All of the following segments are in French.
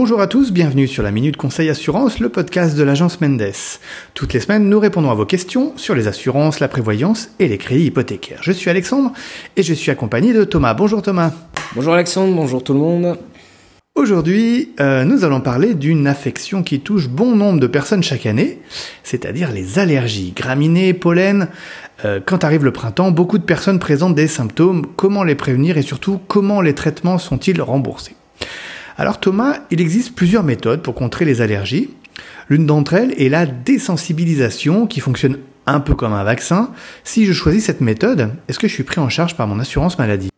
Bonjour à tous, bienvenue sur la Minute Conseil Assurance, le podcast de l'agence Mendes. Toutes les semaines, nous répondons à vos questions sur les assurances, la prévoyance et les crédits hypothécaires. Je suis Alexandre et je suis accompagné de Thomas. Bonjour Thomas. Bonjour Alexandre, bonjour tout le monde. Aujourd'hui, euh, nous allons parler d'une affection qui touche bon nombre de personnes chaque année, c'est-à-dire les allergies, graminées, pollen. Euh, quand arrive le printemps, beaucoup de personnes présentent des symptômes, comment les prévenir et surtout comment les traitements sont-ils remboursés? Alors Thomas, il existe plusieurs méthodes pour contrer les allergies. L'une d'entre elles est la désensibilisation qui fonctionne un peu comme un vaccin. Si je choisis cette méthode, est-ce que je suis pris en charge par mon assurance maladie?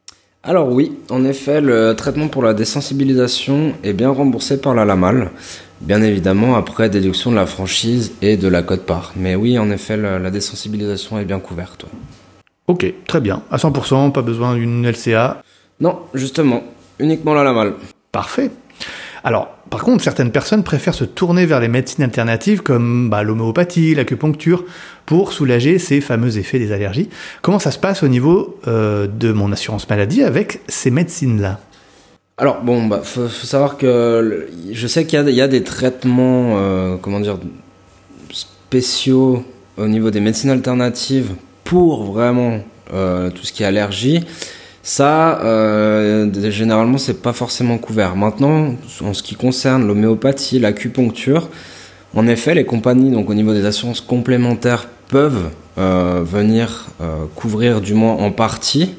Alors oui, en effet, le traitement pour la désensibilisation est bien remboursé par la LAMAL, bien évidemment après déduction de la franchise et de la cote-part. Mais oui, en effet, la, désensibilisation est bien couverte. Ok, très bien. À 100%, pas besoin d'une LCA Non, justement, uniquement la LAMAL. Parfait. Alors, par contre, certaines personnes préfèrent se tourner vers les médecines alternatives comme bah, l'homéopathie, l'acupuncture, pour soulager ces fameux effets des allergies. Comment ça se passe au niveau euh, de mon assurance maladie avec ces médecines-là? Alors bon, bah faut, savoir que je sais qu'il y, a des traitements, euh, comment dire, spéciaux au niveau des médecines alternatives pour vraiment euh, tout ce qui est allergie. Ça, euh, généralement, c'est pas forcément couvert. Maintenant, en ce qui concerne l'homéopathie, l'acupuncture, en effet, les compagnies, donc au niveau des assurances complémentaires, peuvent euh, venir euh, couvrir, du moins en partie,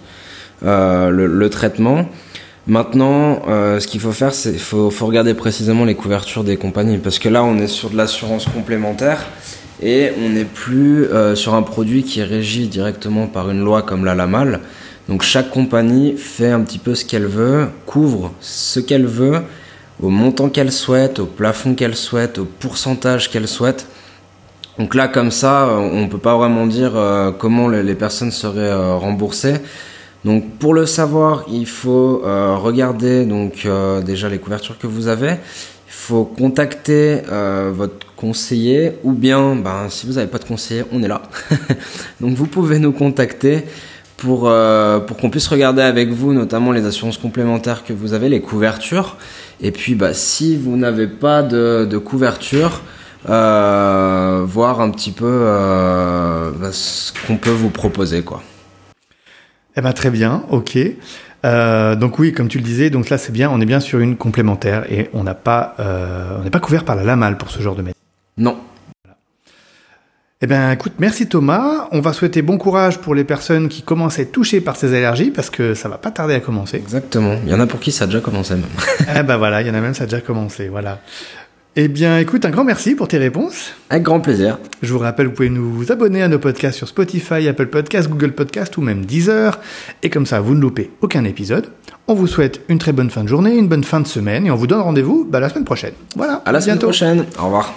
euh, le, traitement. Maintenant, ce qu'il faut faire, c'est faut, faut regarder précisément les couvertures des compagnies, parce que là, on est sur de l'assurance complémentaire et on n'est plus sur un produit qui est régi directement par une loi comme la LAMAL. Donc chaque compagnie fait un petit peu ce qu'elle veut, couvre ce qu'elle veut, au montant qu'elle souhaite, au plafond qu'elle souhaite, au pourcentage qu'elle souhaite. Donc là, comme ça, on ne peut pas vraiment dire euh, comment les personnes seraient euh, remboursées. Donc pour le savoir, il faut euh, regarder donc déjà les couvertures que vous avez. Il faut contacter votre conseiller ou bien, ben, si vous n'avez pas de conseiller, on est là. donc vous pouvez nous contacter pour, euh, pour qu'on puisse regarder avec vous notamment les assurances complémentaires que vous avez, les couvertures. Et puis bah, si vous n'avez pas de, de couverture, euh, voir un petit peu euh, bah, ce qu'on peut vous proposer. Quoi. Eh ben, très bien, ok. Donc oui, comme tu le disais, donc là c'est bien, on est bien sur une complémentaire et on n'a pas, on n'est pas couvert par la LAMAL pour ce genre de métier. Non, eh bien, écoute, merci Thomas. On va souhaiter bon courage pour les personnes qui commencent à être touchées par ces allergies parce que ça va pas tarder à commencer. Exactement. Il y en a pour qui ça a déjà commencé même. eh ben voilà, il y en a même ça a déjà commencé. Voilà. Eh bien, écoute, un grand merci pour tes réponses. Avec grand plaisir. Je vous rappelle, vous pouvez nous abonner à nos podcasts sur Spotify, Apple Podcasts, Google Podcasts ou même Deezer. Et comme ça, vous ne loupez aucun épisode. On vous souhaite une très bonne fin de journée, une bonne fin de semaine et on vous donne rendez-vous bah, la semaine prochaine. Voilà. À la semaine prochaine. Au revoir.